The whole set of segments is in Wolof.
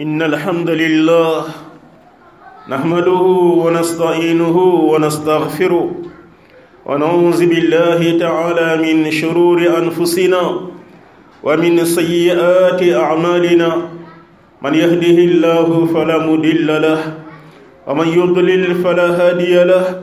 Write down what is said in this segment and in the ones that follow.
إن الحمد لله نحمده ونستعينه ونستغفره ونعوذ بالله تعالى من شرور أنفسنا ومن سيئات أعمالنا من يهده الله فلا مضل له ومن يضلل فلا هادي له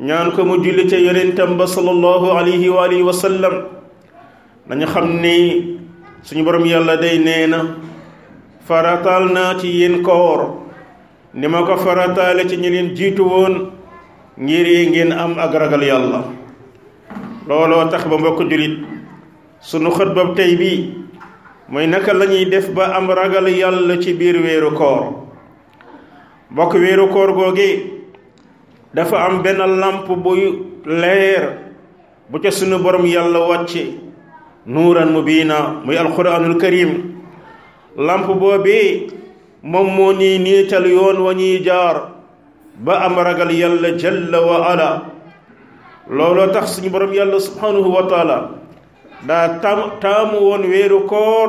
ñaan ko mu julli ca yonentam ba sallallahu alayhi wa alihi wa sallam nañu xam ni suñu borom yàlla day nee na farataal naa ci yéen koor ni ma ko farataale ci ñi leen jiitu woon ngir yi ngeen am ak ragal yàlla looloo tax ba mbokk jullit sunu xutba tey bii mooy naka la ñuy def ba am ragal yàlla ci biir weeru koor mbokk weeru koor googi dafa am benn làmp buy leer bu ca sunu borom yàlla wàcce nuuran mubiina muy alquranul karim làmp boobi moom moo nii niital yoon wa ñuy jaar ba am ragal yàlla jalla wa ala looloo tax suñu borom yàlla subhanahu wa taala daa tam taamu woon weeru koor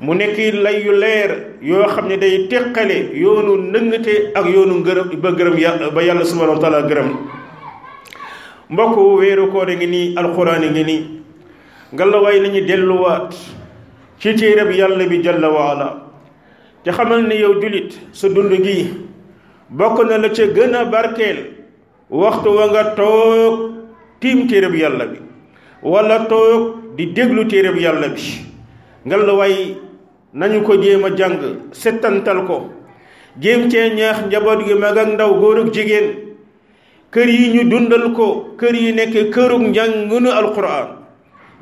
mu nekk lay yu leer yoo xam ne day teqale yoonu nëngate ak yoonu ngërëm ba gërëm yàlla ba yàlla subhanahu wa taala gërëm mbokk weeru koor ngi nii alxuraan ngi nii ngalawaay nañu delluwaat ci téereb yàlla bi jalla waala te xamal ne yow julit sa dund gi bokk na la ca gën a barkeel waxtu wa nga toog tiim téereb yàlla bi wala toog di déglu téereb yàlla bi ngal la waay nañu ko jéem a jàng settantal ko jéem cee ñaax njaboot gi mag ak ndaw góor ak jigéen kër yi ñu dundal ko kër yi nekk kërug njàngunu alquran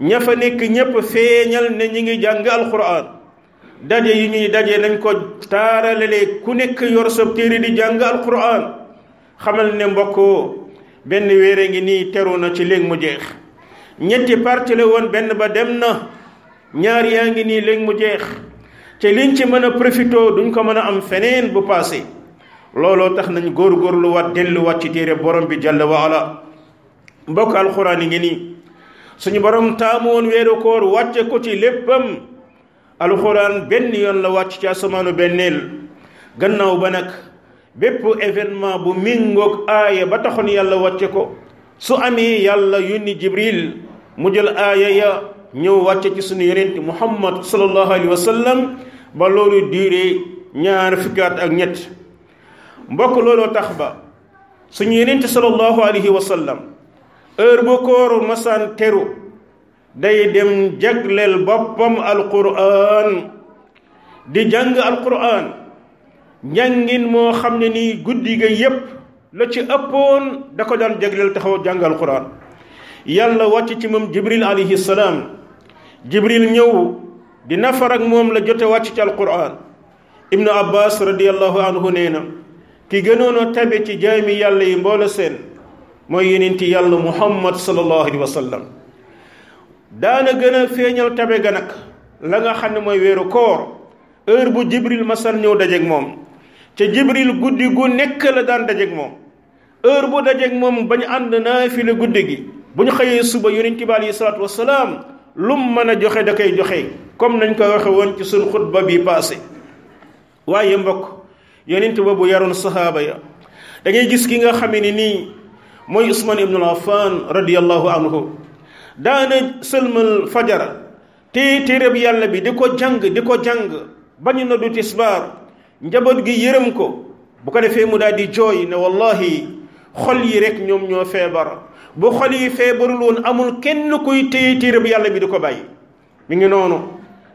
ña fa nekk ñépp feeñal ne ñi ngi jàng alquran daje yi ñuy daje nañ ko taaralale ku nekk yor sa téere di jàng alquran xamal ne mbokk benn wéere ngi nii teru na ci léegi mu jeex ñetti parti la woon benn ba dem na ñaar yaa ngi nii léegi mu jeex te liñ ci mën a profité duñ ko mën a am feneen bu passé looloo tax nañ góorgóorlu waat delluwaat ci téere borom bi jàll wa ala mbokk alxuraan yi ngi nii suñu borom taamu woon weeru koor wàcce ko ci léppam alxuraan benn yoon la wàcc ci asamaanu benneel gannaaw ba nag bépp événement bu mingoog aaya ba taxoon yàlla wàcce ko su amee yàlla yónni jibril mu jël aaya ya ñëw wàcce ci sunu yonent muhammad sallallahu alayhi wa sallam ba loolu diire ñaar fukki at ak ñett mbokk looloo tax ba suñu yonent sallallahu alayhi wa sallam heure bu kooru masaan teru day dem jagleel boppam alquran di jàng alquran njàngin moo xam ne nii guddi ga yépp la ci ëppoon da ko daan jagleel taxaw jàng alquran yàlla wàcc ci moom jibril alayhi salaam jibril ñëw di nafar ak moom la jote wàcc ci alquran ibnu abbas radiallahu anhu nee na ki gënoon a tabe ci jaami yàlla yi mboole seen mooy yonenti yàlla muhammad sallallahu alayhi wa sallam daana gën a feeñal tabe ga nag la nga xam ne mooy weeru koor heure bu jibril masal ñëw dajeeg moom ca jibril guddi gu nekk la daan dajeeg moom heure bu dajeeg moom bañ ànd naa fi la guddi gi bu ñu xëyee suba yonent bi alayhi salaatu wasalaam lum mën a joxe da koy joxe comme nañ ko waxe woon ci suñ xutba bi passé waaye mbokk yonent boobu yaroon sahaaba ya da ngay gis ki nga xamee ni nii mooy Usmaan ibnul Affaan radiyallahu anhu daana sëlmal fajara te téereb yàlla bi di ko jàng di ko jàng bañu na du tisbaar njaboot gi yërëm ko bu ko defee mu daal di jooy ne wallahi xol yi rek ñoom ñoo feebar bu xol yi feebarul woon amul kenn kuy téye téere bi yàlla bi di ko bàyyi mi ngi noonu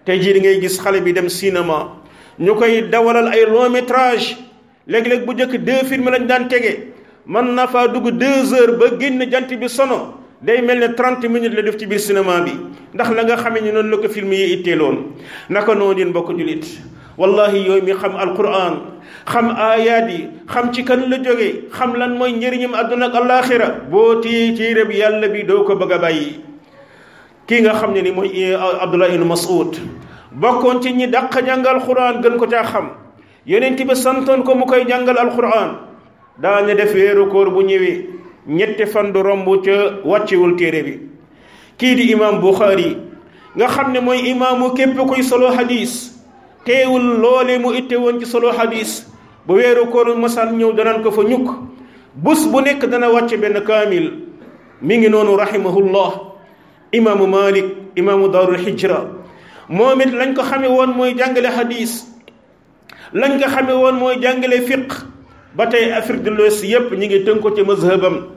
tey jii di ngay gis xale bi dem cinéma ñu koy dawalal ay long métrage léeg-léeg bu njëkk deux films lañ daan tege mën na faa dugg deux heures ba génn jant bi sono day mel ne trente minutes la def ci biir cinéma bi ndax la nga xamee ni noonu la ko film yi itteeloon naka noonu yéen mbokk jullit wallahi yooyu mi xam alquran xam aayaat yi xam ci kan la jógee xam lan mooy njëriñam àdduna ak alaaxira boo téye ci rëb yàlla bi doo ko bëgg a bàyyi kii nga xam ne ni mooy Abdullah ibn Mas'ud bokkoon ci ñi dàq jàngal quran gën ko caa xam yonent bi santoon ko mu koy jàngal alquran daañu def weeru koor bu ñëwee ñetti fan du romb ca wàccewul téere bi kii di imam Bukhari nga xam ne mooy imaamu képp kuy solo hadis teewul loole mu itte woon ci solo hadis bu weeru koor masaan ñëw danaan ko fa ñukk bus bu nekk dana wàcce benn kaamil mi ngi noonu rahimahullah imaamu Malik imaamu daarul hijra moom it lañ ko xame woon mooy jàngale hadis lañ nga xame woon mooy jàngale fiq ba tey Afrique de l'Ouest yépp ñi ngi tënk ko ci mazhabam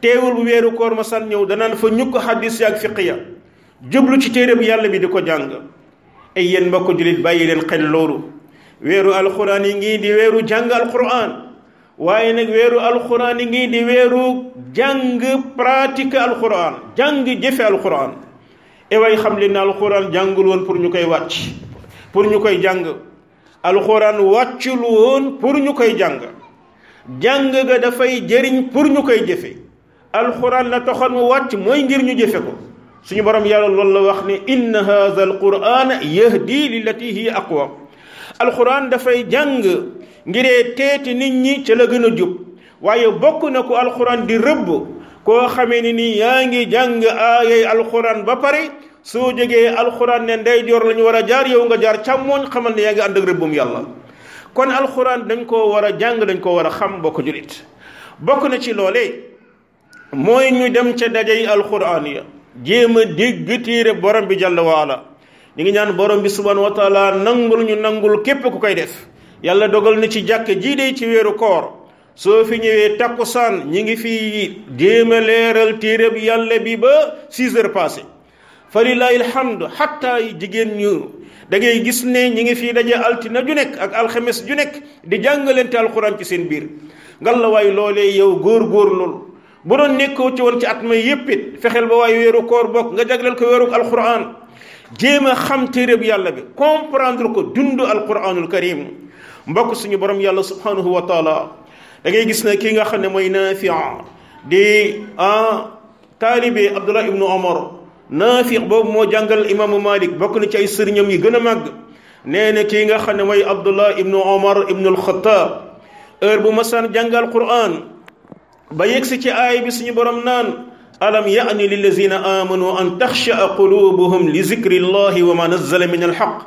teewul bu weeru koor ma san ñëw danaan fa ñukk xaddis ya ak fiq ya jublu ci téere bu yàlla bi di ko jàng ay yéen mbokk jullit bàyyi leen xel loolu weeru alxuraan yi ngi di weeru jàng alxuraan waaye nag weeru alxuraan yi ngi di weeru jàng pratique alxuraan jàng jëfe alxuraan ewaay xam leen ne alxuraan jàngul woon pour ñu koy wàcc pour ñu koy jàng alxuraan wàccul woon pour ñu koy jàng jàng ga dafay jëriñ pour ñu koy jëfe alxuraan la taxoon mu wàcc mooy ngir ñu jëfe ko suñu borom yàlla loolu la wax ne inna haza alquran yahdi lillati hiya aqwa alquran dafay jàng ngiree teeti nit ñi ca la gën a jub waaye bokk na ko alxuraan di rëbb koo xamee ni nii yaa ngi jàng aayay alxuraan ba pare soo jógee alxuraan ne ndeyjoor la ñu war a jaar yow nga jaar càmmooñ xamal ne yaa ngi ànd ak rëbbum yàlla kon alxuraan dañ koo war a jàng dañ koo war a xam bokk julit bokk na ci loolee mooy ñu dem ca dajey alquran ya jéem a dégg téere borom bi jàll waala ñu ngi ñaan borom bi subhanahu wa taala nangul ñu nangul képp ku koy def yàlla dogal na ci jàkk jii de ci weeru koor soo fi ñëwee takkusaan ñi ngi fi jéem a leeral téere bi yàlla bi ba six heures passé fa lillahi alhamdu xatta yi jigéen ñu da ngay gis ne ñi ngi fii daje altina ju nekk ak alxames ju nekk di jàngalante alxuraan ci seen biir ngal la waay loolee yow góor-góor lool bu doon nekkoo ci woon ci at ma yépp it fexeel ba waaye weeru koor bokk nga jagleel ko weeru alxuraan jéem a xam téereb yàlla bi comprendre ko dund alquranul karim mbokk suñu borom yàlla subhanahu wa taala da ngay gis ne kii nga xam ne mooy nafia di ah taalibe abdullah ibnu omar naafiq boobu moo jàngal imaamu malik bokk na ci ay sëriñam yi gën a màgg nee na kii nga xam ne mooy abdullah ibnu omar ibnu alxataab heure bu masaan jàngal quran ba yegsi ci aay bi suñu borom naan alam yaani lillazina amanu an taxshaa qulubuhum li zikri llahi wa ma nazzala min alxaq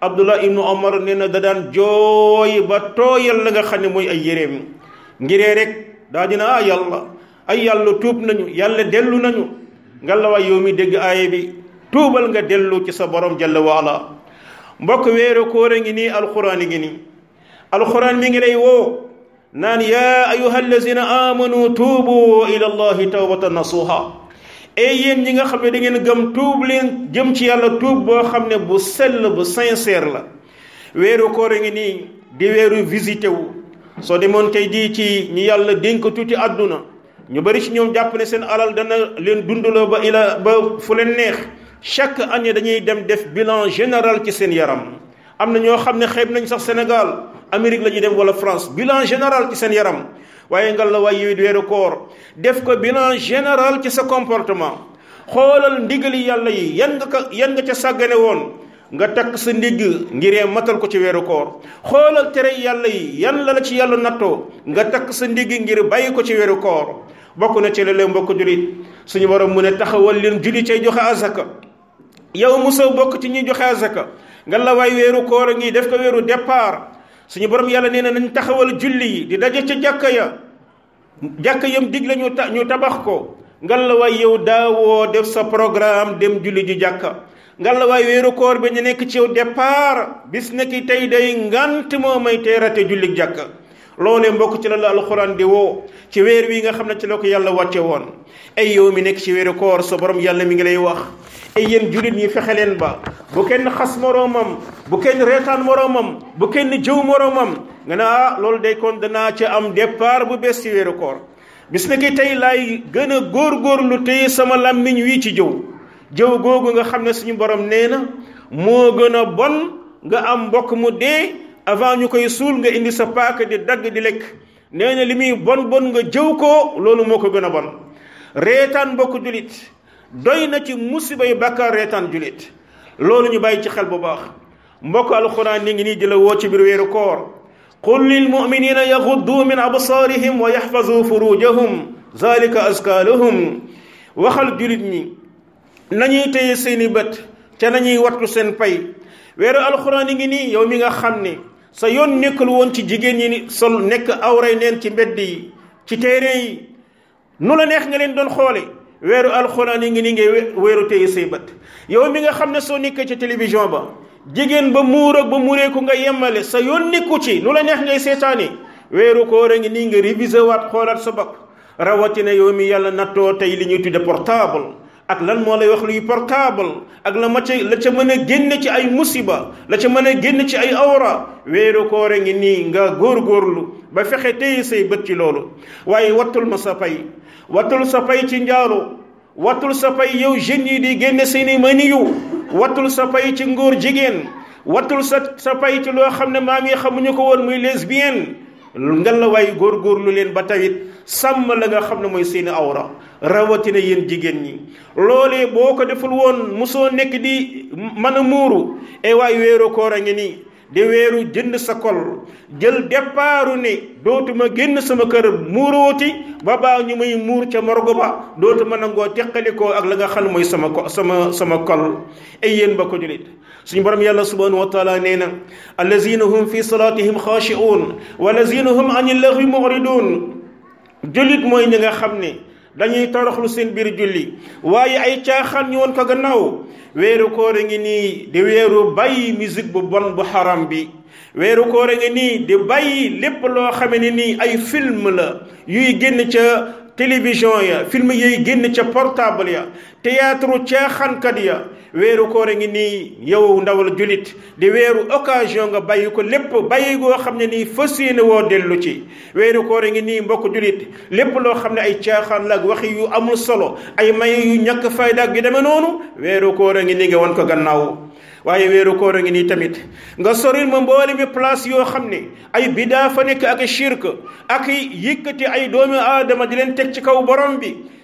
abdullah ibnu omar nee na da daan jooy ba tooyal la nga xam ne mooy ay yéreem ngiree rek daa dina ah yàlla ay yàlla tuub nañu yàlla dellu nañu nga la waay yow mi dégg aaye bi tuubal nga dellu ci sa borom jalla waala mbokk weeru koor a ngi nii alxuraan a ngi nii alxuraan mi ngi lay woo naan yaa ayuha allazina amanu tuubu ila allahi tawbatan nasuha ey yéen ñi nga xam ne da ngeen gëm tuub leen jëm ci yàlla tuub boo xam ne bu sell bu sincère la weeru koor a ngi nii di weeru visité wu soo demoon tey jii ci ñi yàlla dénk tuuti àdduna ñu bari ci ñoom jàpp ne seen alal dana leen dundaloo ba ila ba fu leen neex chaque année dañuy dem def bilan général ci seen yaram am na ñoo xam ne xeeb nañ sax Sénégal Amérique la ñuy dem wala France bilan général ci seen yaram waaye ngal la waaye yowit weeru koor def ko bilan général ci sa comportement xoolal ndigali yàlla yi yan nga ko yan nga ca sàggane woon nga takk sa ndigg ngiree matal ko ci weeru koor xoolal tere yàlla yi yan la la ci yàlla nattoo nga takk sa ndigg ngir bàyyi ko ci weeru koor bokk na ci léeg-léeg mbokk julit suñu borom mu ne taxawal leen julli cay joxe azaka yow musa bokk ci ñuy joxe azaka nga la waay weeru koor a ngi def ko weeru départ suñu borom yàlla nee na nañ taxawal julli yi di daje ca jàkka ya jàkka yam dig la ñu ta ñu tabax ko nga la waay yow daawoo def sa programme dem julli ji jàkka nga la waay weeru koor bi ñu nekk ci yow départ bis nekk tey day ngant moo may teerate julli jàkka loolee mbokk ci la la alxuraan di woo ci weer wi nga xam ne ci la ko yàlla wàcce woon ay yow mi nekk ci weeru koor sa borom yàlla mi ngi lay wax ay yéen jullit ñi fexe leen ba bu kenn xas moroomam bu kenn reetaan moroomam bu kenn jëw moroomam nga ne ah loolu day kon danaa ci am départ bu bees ci weeru koor bis na ki tey laay gën a góorgóorlu téye sama làmmiñ wi ci jëw jëw googu nga xam ne suñu borom nee na moo gën a bon nga am mbokk mu dee avant ñu koy suul nga indi sa paaka di dagg di lekk nee na li muy bon bon nga jëw ko loolu moo ko gën a bon reetaan mbokk julit doy na ci musiba yu bàkkaar reetaan julit loolu ñu bàyyi ci xel bu baax mbokk alxuraan ni ngi nii di la woo ci biir weeru koor qul lil muminina yaxuddu min absaarihim wa yaxfazu furujahum zalika azka lahum waxal julit ñi nañuy téye seeni bët ca nañuy wattu seen pay weeru alxuraan yi ngi nii yow mi nga xam ne sa yoon nekkul woon ci jigéen ñi ni sol nekk awray neen ci mbedd yi ci téere yi nu la neex nga leen doon xoole weeru alxuraan yi ngi ni ngay weeru téye say bët yow mi nga xam ne soo nekkee ci télévision ba jigéen ba muur ak ba mureeku nga yemale sa yoon nekku ci nu la neex ngay seetaane weeru koor a ngi nii nga révisé waat xoolaat sa bopp rawatina yow mi yàlla nattoo tey li ñuy tudde portable ak lan moo lay wax luy portable ak la ma ca la ca mën a génn ci ay musiba la ca mën a génn ci ay awra weeru koor a ngi nii nga góorgóorlu ba fexe téye say bët ci loolu waaye wattul ma sa pay wattul sa pay ci njaalo wattul sa pay yow jeunes yi di génne seeni maniyu wattul sa pay ci ngóor jigéen wattul sa sa pay ci loo xam ne maam yi xamuñu ko woon muy lesbienne ngal la waay góorgóorlu leen ba tawit sàmm la nga xam ne mooy seeni awra rawatina yéen jigéen ñi loolee boo ko deful woon mosoo nekk di mën a muuru e waay weeru koor a ngi nii di weeru jënd sa kol jël départu ne dootuma génn sama kër muurooti ba baa ñu may muur ca morgo ba dootuma nangoo teqalikoo ak la nga xam mooy sama ko sama sama kol ay yéen ba ko julit suñu borom yàlla subhanahu wa taala nee na allazina hum fi salatihim xaashi'un wa allazina hum anil laghwi mu'ridun jullit mooy ñi nga xam ne dañuy toroxlu seen biir julli waaye ay caaxaan ñu woon ko gannaaw weeru koor a ngi nii di weeru bàyyi musique bu bon bu xaram bi weeru koor a ngi nii di bàyyi lépp loo xame ne nii ay film la yuy génn ca télévision ya film yooyu génn ca portable ya théâtre caaxankat ya weeru koor a ngi nii yow ndawal julit di weeru occasion nga bàyyi ko lépp bàyyi goo xam ne nii fas yéene woo dellu ci weeru koor a ngi nii mbokk julit lépp loo xam ne ay caaxaan la ak waxi yu amul solo ay may yu ñàkk fayda ak yu demee noonu weeru koor a ngi nii nga wan ko gannaaw waaye weeru koor a ngi nii tamit nga soril ma mboole mi place yoo xam ne ay bidaa fa nekk ak shirk ak yëkkati ay doomi aadama di leen teg ci kaw borom bi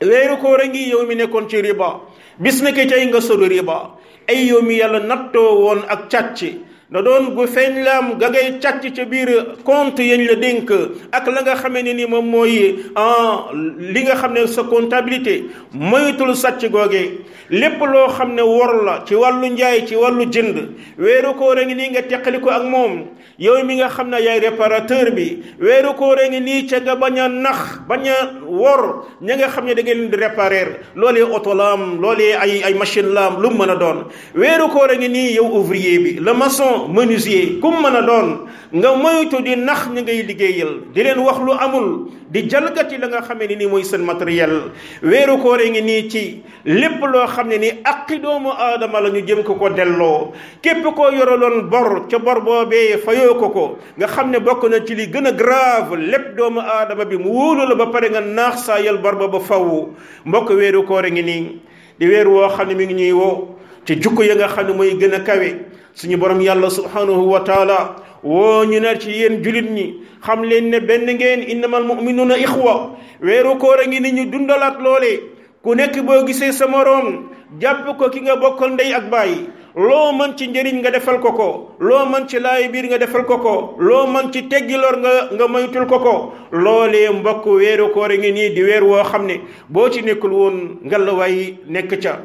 weeru koor a ngi yow mi nekkoon ci riba bis na ki tey nga sori riba ay yow mi yàlla nattoo woon ak càcc da doon gu feeñ laam ga ngay càcc ca biir compte yañ la dénk ak la nga xamee ne ni moom mooy li nga xam ne sa comptabilité moytul sàcc googe lépp loo xam ne wor la ci wàllu njaay ci wàllu jënd weeru koor a ngi nii nga teqali ko ak moom yow mi nga xam ne yaay réparateur bi weeru koor a ngi nii ca nga bañ a nax bañ a wor ña nga xam ne da ngeen leen di réparer loolee oto laam loolee ay ay machine laam lu mu mën a doon weeru koor a ngi nii yow ouvrier bi le maçon menuisier ku mu mën a doon nga moytu di nax ñi ngay liggéeyal di leen wax lu amul di jalgati la nga xamee ni nii mooy seen matériel weeru koor a ngi nii ci lépp loo xam ne ni aqi doomu aadama la ñu jëm ko ko delloo képp koo yoraloon bor ca bor boobee fayoo ko ko nga xam ne bokk na ci li gën a grave lépp doomu aadama bi mu wóolu la ba pare nga naax saa yal bor ba ba faww mbokk weeru koor a ngi nii di weer woo xam ne mi ngi ñuy woo ci jukko ya nga xam ne mooy gën a kawe suñu borom yàlla subhanahu wa taala woo ñu ne ci yéen julit ñi xam leen ne benn ngeen innamal mu'minuna ixwa weeru koor a ngi ni ñu dundalaat loolee ku nekk boo gisee sa moroom jàpp ko ki nga bokkal ndey ak bàyyi loo mën ci njëriñ nga defal ko ko loo mën ci laay biir nga defal ko ko loo mën ci teggi lor nga nga moytul ko ko loolee mbokk weeru koor ngi nii di weer woo xam ne boo ci nekkul woon ngalawaay nekk ca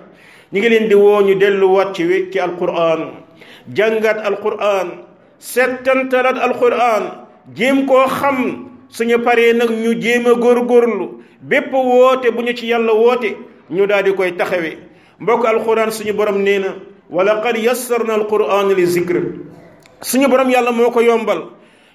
ñu ngi leen di woo ñu delluwaat ci ci alquran jàngaat alquran settantalaat alquran jéem koo xam suñu paree nag ñu jéem a góorgóorlu bépp woote bu ñu ci yàlla woote ñu daal di koy taxawee mbokk alquran suñu borom nee na wa laqad yassarna alquran li zikr suñu borom yàlla moo ko yombal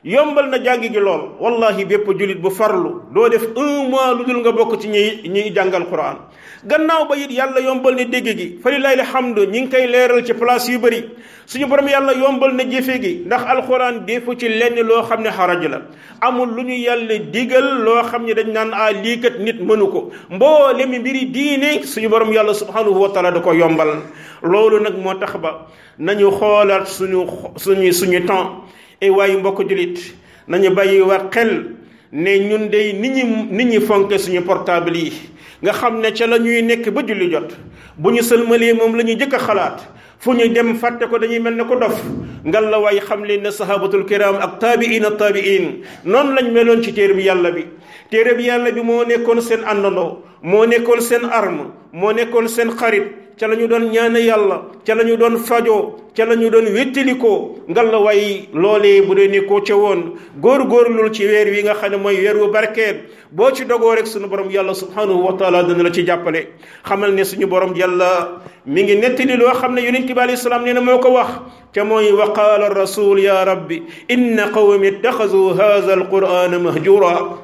yombal na jàngi gi lool wallahi bépp jullit bu farlu doo def un mois lu dul nga bokk ci ñi ñiy jàngal quran gannaaw ba it yàlla yombal na dégg gi fa lillahi alhamdu ñi ngi koy leeral ci place yu bëri suñu borom yàlla yombal na jëfe gi ndax alxuraan defu ci lenn loo xam ne xaraj la amul lu ñu yàlla digal loo xam ne dañ naan a lii kat nit mënu ko mboolem mbiri diine suñu borom yàlla subhanahu wa taala da ko yombal loolu nag moo tax ba nañu xoolaat suñu suñu suñu temps et waayu mbokk julit nañu bàyyi war xel ne ñun dey nit ñi nit ñi fonke suñu portable yi nga xam ne ca la ñuy nekk ba julli jot bu ñu sëlmalee moom la ñuy jëkk a xalaat fu ñu dem fàtte ko dañuy mel ne ko dof ngal la waay xam leen ne sahabatul kiram ak taabiin ak taabiin noonu lañ meloon ci téere bi yàlla bi téere bi yàlla bi moo nekkoon seen àndandoo moo nekkoon seen arme moo nekkoon seen xarit ca la ñu doon ñaane yàlla ca la ñu doon fajoo ca la ñu doon wéttalikoo ngal la way loolee bu dee nekkoo ca woon góor-góorlul ci weer wi nga xam ne mooy weer wu barkeel boo ci dogoo rek suñu borom yàlla subhanahu wa taala dana la ci jàppale xamal ne suñu borom yàlla mi ngi nettali loo xam ne yonent bi alayhi salaam nee na moo ko wax ca mooy wa qaala rasul ya rabbi inna qawmi ittaxasu haza alqurana mahjura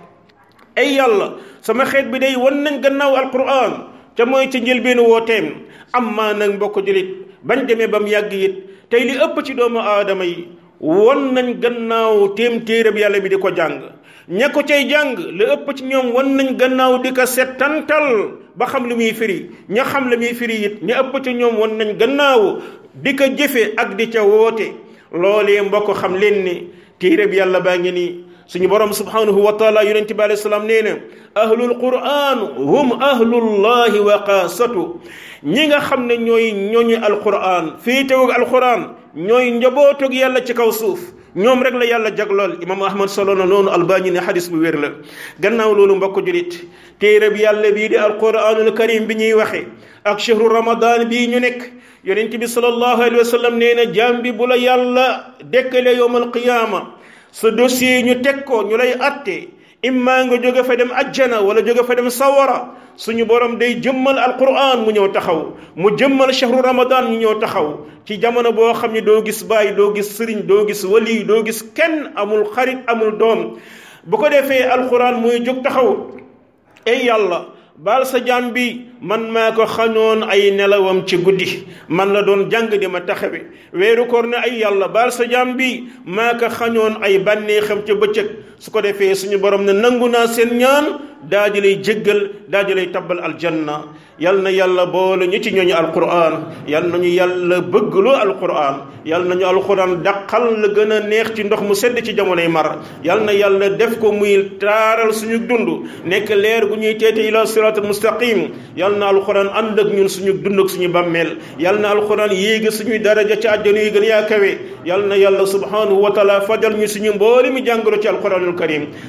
ay yàlla sama xeet bi day wan nañ gannaaw alquran ca mooy ca njëlbeenu wooteem am maa nag mbokk julit bañ demee ba mu yàgg it tey li ëpp ci doomu aadama yi won nañ gannaaw téem téerab yàlla bi di ko jàng ña ko cay jàng li ëpp ci ñoom won nañ gannaaw di ko settantal ba xam lu muy firi ña xam la muy firi it ña ëpp ci ñoom won nañ gannaaw di ko jëfe ak di ca woote loolee mbokk xam leen ni téere bi yàlla baa ngi nii suñu borom subhanahu wa taala yonente bi alayhi salaam nee na ahlul quran hum ahlullahi wa xaasatu ñi nga xam ne ñooy ñooñu alquran féetewug alquran ñooy njabootug yàlla ci kaw suuf ñoom rek la yàlla jaglool imam ahmad solo na noonu albani ne xadis bu wér la gannaaw loolu mbokk julit téere bi yàlla bii di alquranul karim bi ñuy waxe ak chehru ramadan bii ñu nekk yonent bi sallallahu alayhi wa sallam nee na jaam bi bu la yàlla dekkale yowmal qiyaama sa dossier ñu teg ko ñu lay atte imma nga jóge fa dem ajjana wala jóge fa dem sawara suñu borom day jëmmal alquran mu ñëw taxaw mu jëmmal shahru ramadan ñu ñëw taxaw ci jamono boo xam ne doo gis baay doo gis sëriñ doo gis wali doo gis kenn amul xarit amul doom bu ko defee alquran muy jóg taxaw ey yàlla baal sa jaam bi man maa ko xañoon ay nelawam ci guddi man la doon jàng di ma taxawe weeru koor ne ay yàlla baal sa jaam bi maa ko xañoon ay bànneexam ci bëccëg su ko defee suñu borom ne nangu naa seen ñaan daa di lay jéggal daa di lay tabbal aljanna yal na yàlla boole ñu ci ñooñu alquran yal nañu yàlla bëggloo alquran yal nañu alquran daqal la gën a neex ci ndox mu sedd ci jamonoy mar yal na yàlla def ko muy taaral suñu dund nekk leer gu ñuy teete ila siraatal mustaqim yal na alquran ànd ak ñun suñu dund ak suñu bàmmeel yal na alquran yéegi suñuy daraja ci àjjana yi gën yaa kawe yal na yàlla subhanahu wa taala fajal ñu suñu mboole mi jàngoro ci alquranul karim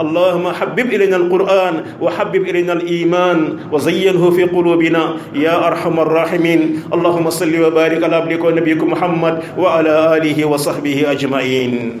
اللهم حبب إلينا القرآن وحبب إلينا الإيمان وزينه في قلوبنا يا أرحم الراحمين اللهم صل وبارك على عبدك ونبيك محمد وعلى آله وصحبه أجمعين